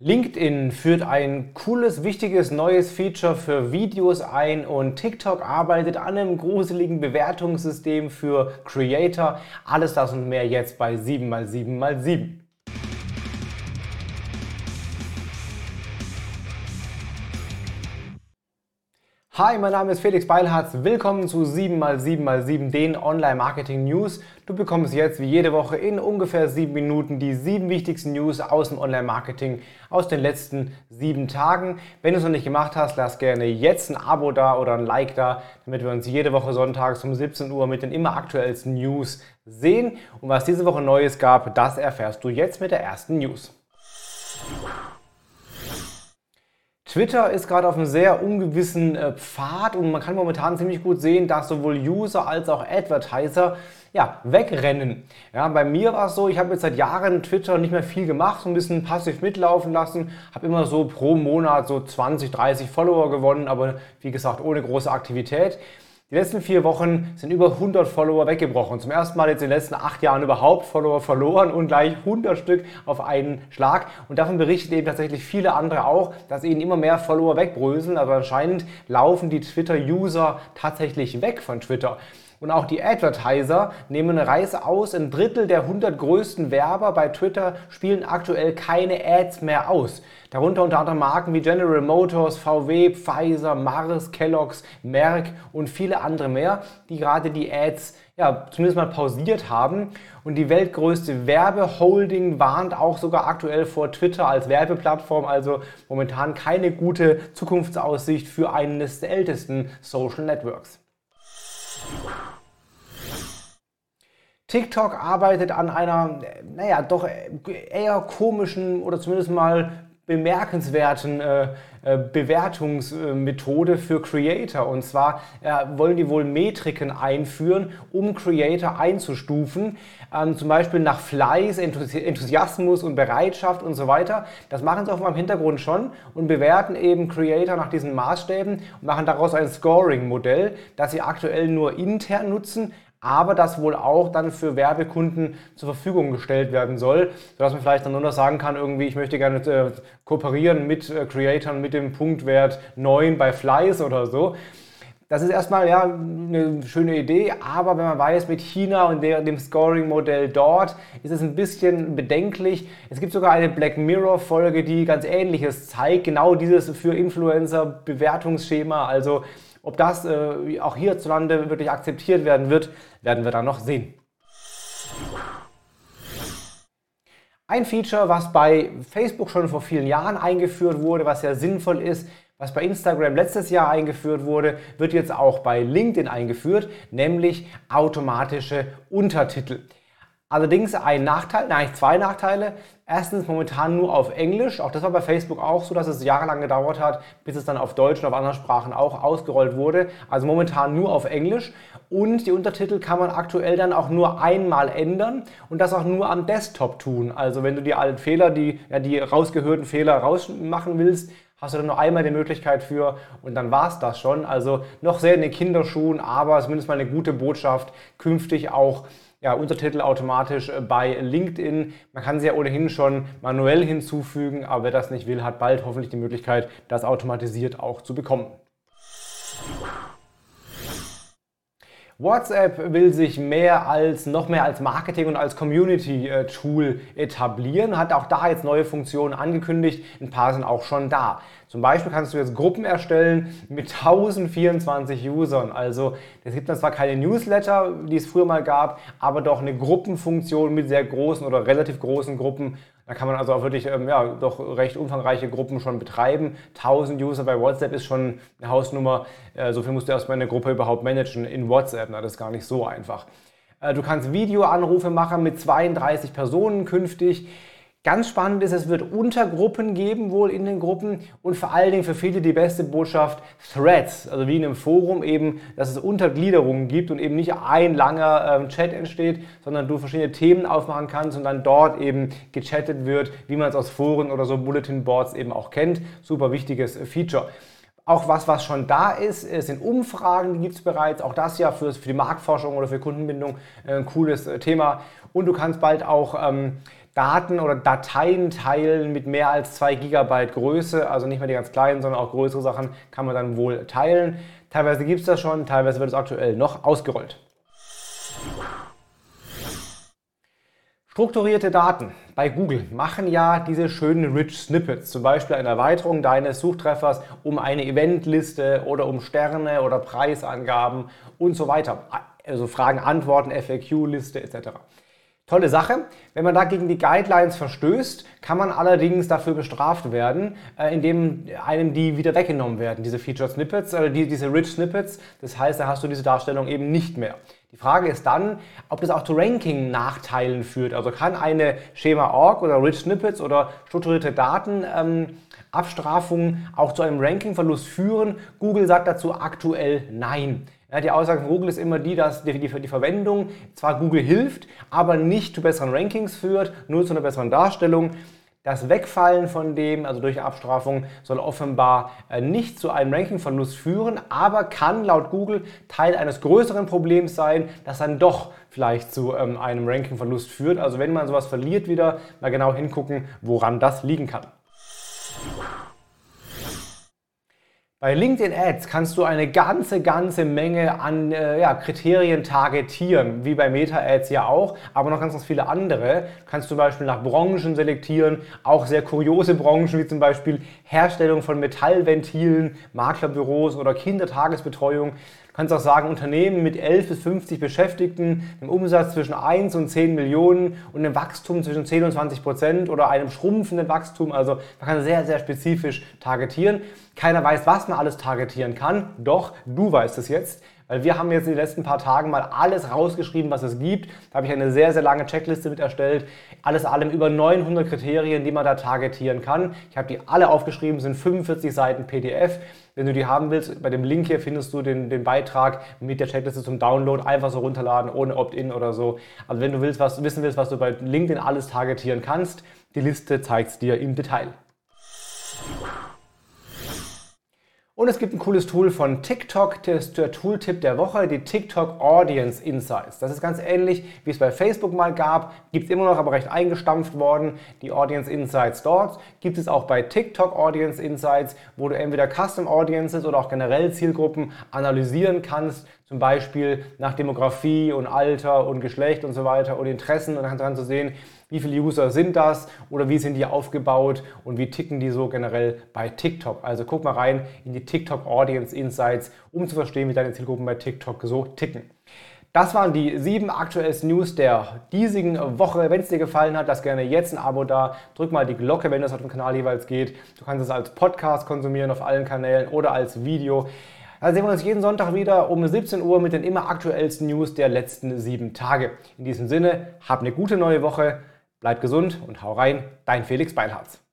LinkedIn führt ein cooles, wichtiges neues Feature für Videos ein und TikTok arbeitet an einem gruseligen Bewertungssystem für Creator. Alles das und mehr jetzt bei 7x7x7. Hi, mein Name ist Felix Beilharz. Willkommen zu 7x7x7, den Online-Marketing-News. Du bekommst jetzt wie jede Woche in ungefähr sieben Minuten die sieben wichtigsten News aus dem Online-Marketing aus den letzten sieben Tagen. Wenn du es noch nicht gemacht hast, lass gerne jetzt ein Abo da oder ein Like da, damit wir uns jede Woche sonntags um 17 Uhr mit den immer aktuellsten News sehen. Und was diese Woche Neues gab, das erfährst du jetzt mit der ersten News. Twitter ist gerade auf einem sehr ungewissen äh, Pfad und man kann momentan ziemlich gut sehen, dass sowohl User als auch Advertiser ja, wegrennen. Ja, bei mir war es so, ich habe jetzt seit Jahren Twitter nicht mehr viel gemacht, so ein bisschen passiv mitlaufen lassen, habe immer so pro Monat so 20, 30 Follower gewonnen, aber wie gesagt ohne große Aktivität. Die letzten vier Wochen sind über 100 Follower weggebrochen. Zum ersten Mal jetzt in den letzten acht Jahren überhaupt Follower verloren und gleich 100 Stück auf einen Schlag. Und davon berichten eben tatsächlich viele andere auch, dass ihnen immer mehr Follower wegbröseln. Aber anscheinend laufen die Twitter-User tatsächlich weg von Twitter. Und auch die Advertiser nehmen eine Reise aus. Ein Drittel der 100 größten Werber bei Twitter spielen aktuell keine Ads mehr aus. Darunter unter anderem Marken wie General Motors, VW, Pfizer, Mars, Kellogg's, Merck und viele andere mehr, die gerade die Ads ja, zumindest mal pausiert haben. Und die weltgrößte Werbeholding warnt auch sogar aktuell vor Twitter als Werbeplattform, also momentan keine gute Zukunftsaussicht für eines der ältesten Social Networks. TikTok arbeitet an einer, naja, doch eher komischen oder zumindest mal bemerkenswerten äh, äh, Bewertungsmethode für Creator. Und zwar äh, wollen die wohl Metriken einführen, um Creator einzustufen, ähm, zum Beispiel nach Fleiß, Enthusiasmus und Bereitschaft und so weiter. Das machen sie auf meinem Hintergrund schon und bewerten eben Creator nach diesen Maßstäben und machen daraus ein Scoring-Modell, das sie aktuell nur intern nutzen, aber das wohl auch dann für Werbekunden zur Verfügung gestellt werden soll, sodass man vielleicht dann nur noch sagen kann, irgendwie, ich möchte gerne äh, kooperieren mit äh, Creatoren mit dem Punktwert 9 bei Fleiß oder so. Das ist erstmal ja eine schöne Idee, aber wenn man weiß, mit China und der, dem Scoring-Modell dort ist es ein bisschen bedenklich. Es gibt sogar eine Black Mirror-Folge, die ganz Ähnliches zeigt, genau dieses für Influencer-Bewertungsschema. Also ob das äh, auch hierzulande wirklich akzeptiert werden wird, werden wir dann noch sehen. Ein Feature, was bei Facebook schon vor vielen Jahren eingeführt wurde, was ja sinnvoll ist, was bei Instagram letztes Jahr eingeführt wurde, wird jetzt auch bei LinkedIn eingeführt, nämlich automatische Untertitel. Allerdings ein Nachteil, nein, zwei Nachteile. Erstens momentan nur auf Englisch. Auch das war bei Facebook auch so, dass es jahrelang gedauert hat, bis es dann auf Deutsch und auf anderen Sprachen auch ausgerollt wurde. Also momentan nur auf Englisch. Und die Untertitel kann man aktuell dann auch nur einmal ändern und das auch nur am Desktop tun. Also wenn du die alten Fehler, die, ja, die rausgehörten Fehler rausmachen willst, hast du dann nur einmal die Möglichkeit für und dann war es das schon. Also noch sehr in den Kinderschuhen, aber zumindest mal eine gute Botschaft, künftig auch ja, Untertitel automatisch äh, bei LinkedIn. Man kann sie ja ohnehin schon manuell hinzufügen, aber wer das nicht will, hat bald hoffentlich die Möglichkeit, das automatisiert auch zu bekommen. WhatsApp will sich mehr als, noch mehr als Marketing und als Community-Tool etablieren, hat auch da jetzt neue Funktionen angekündigt. Ein paar sind auch schon da. Zum Beispiel kannst du jetzt Gruppen erstellen mit 1024 Usern. Also es gibt dann zwar keine Newsletter, die es früher mal gab, aber doch eine Gruppenfunktion mit sehr großen oder relativ großen Gruppen. Da kann man also auch wirklich ähm, ja, doch recht umfangreiche Gruppen schon betreiben. 1000 User bei WhatsApp ist schon eine Hausnummer. Äh, so viel musst du erstmal eine Gruppe überhaupt managen in WhatsApp. Na, das ist gar nicht so einfach. Äh, du kannst Videoanrufe machen mit 32 Personen künftig. Ganz spannend ist, es wird Untergruppen geben wohl in den Gruppen und vor allen Dingen für viele die beste Botschaft Threads, also wie in einem Forum eben, dass es Untergliederungen gibt und eben nicht ein langer ähm, Chat entsteht, sondern du verschiedene Themen aufmachen kannst und dann dort eben gechattet wird, wie man es aus Foren oder so Bulletin Boards eben auch kennt. Super wichtiges Feature. Auch was, was schon da ist, sind Umfragen, die gibt es bereits. Auch das ja für, für die Marktforschung oder für Kundenbindung äh, ein cooles äh, Thema. Und du kannst bald auch ähm, Daten oder Dateien teilen mit mehr als 2 GB Größe, also nicht mehr die ganz kleinen, sondern auch größere Sachen kann man dann wohl teilen. Teilweise gibt es das schon, teilweise wird es aktuell noch ausgerollt. Strukturierte Daten bei Google machen ja diese schönen Rich Snippets, zum Beispiel eine Erweiterung deines Suchtreffers um eine Eventliste oder um Sterne oder Preisangaben und so weiter. Also Fragen, Antworten, FAQ-Liste etc. Tolle Sache. Wenn man da gegen die Guidelines verstößt, kann man allerdings dafür bestraft werden, äh, indem einem die wieder weggenommen werden, diese Featured Snippets oder die, diese Rich Snippets. Das heißt, da hast du diese Darstellung eben nicht mehr. Die Frage ist dann, ob das auch zu Ranking-Nachteilen führt. Also kann eine Schema-Org oder Rich Snippets oder strukturierte Daten ähm, auch zu einem Ranking-Verlust führen? Google sagt dazu aktuell nein. Ja, die Aussage von Google ist immer die, dass die, die, die, Verwendung zwar Google hilft, aber nicht zu besseren Rankings führt, nur zu einer besseren Darstellung. Das Wegfallen von dem, also durch Abstrafung, soll offenbar äh, nicht zu einem Rankingverlust führen, aber kann laut Google Teil eines größeren Problems sein, das dann doch vielleicht zu ähm, einem Rankingverlust führt. Also wenn man sowas verliert wieder, mal genau hingucken, woran das liegen kann. Bei LinkedIn Ads kannst du eine ganze, ganze Menge an äh, ja, Kriterien targetieren, wie bei Meta Ads ja auch, aber noch ganz, ganz viele andere. Du kannst zum Beispiel nach Branchen selektieren, auch sehr kuriose Branchen, wie zum Beispiel Herstellung von Metallventilen, Maklerbüros oder Kindertagesbetreuung. Kannst auch sagen, Unternehmen mit 11 bis 50 Beschäftigten, einem Umsatz zwischen 1 und 10 Millionen und einem Wachstum zwischen 10 und 20 Prozent oder einem schrumpfenden Wachstum. Also man kann sehr, sehr spezifisch targetieren. Keiner weiß, was man alles targetieren kann, doch du weißt es jetzt. Weil wir haben jetzt in den letzten paar Tagen mal alles rausgeschrieben, was es gibt. Da habe ich eine sehr, sehr lange Checkliste mit erstellt. Alles allem über 900 Kriterien, die man da targetieren kann. Ich habe die alle aufgeschrieben, sind 45 Seiten PDF. Wenn du die haben willst, bei dem Link hier findest du den, den Beitrag mit der Checkliste zum Download. Einfach so runterladen, ohne Opt-in oder so. Also wenn du willst, was, wissen willst, was du bei LinkedIn alles targetieren kannst, die Liste zeigt es dir im Detail. Und es gibt ein cooles Tool von TikTok, das ist der Tooltip der Woche, die TikTok Audience Insights. Das ist ganz ähnlich, wie es bei Facebook mal gab, gibt es immer noch, aber recht eingestampft worden. Die Audience Insights dort gibt es auch bei TikTok Audience Insights, wo du entweder Custom Audiences oder auch generell Zielgruppen analysieren kannst, zum Beispiel nach Demografie und Alter und Geschlecht und so weiter und Interessen und dann kannst du sehen, wie viele User sind das oder wie sind die aufgebaut und wie ticken die so generell bei TikTok. Also guck mal rein in die TikTok Audience Insights, um zu verstehen, wie deine Zielgruppen bei TikTok so ticken. Das waren die sieben aktuellsten News der diesigen Woche. Wenn es dir gefallen hat, lass gerne jetzt ein Abo da. Drück mal die Glocke, wenn das auf dem Kanal jeweils geht. Du kannst es als Podcast konsumieren auf allen Kanälen oder als Video. Dann sehen wir uns jeden Sonntag wieder um 17 Uhr mit den immer aktuellsten News der letzten sieben Tage. In diesem Sinne, hab eine gute neue Woche. Bleib gesund und hau rein, dein Felix Beilharz.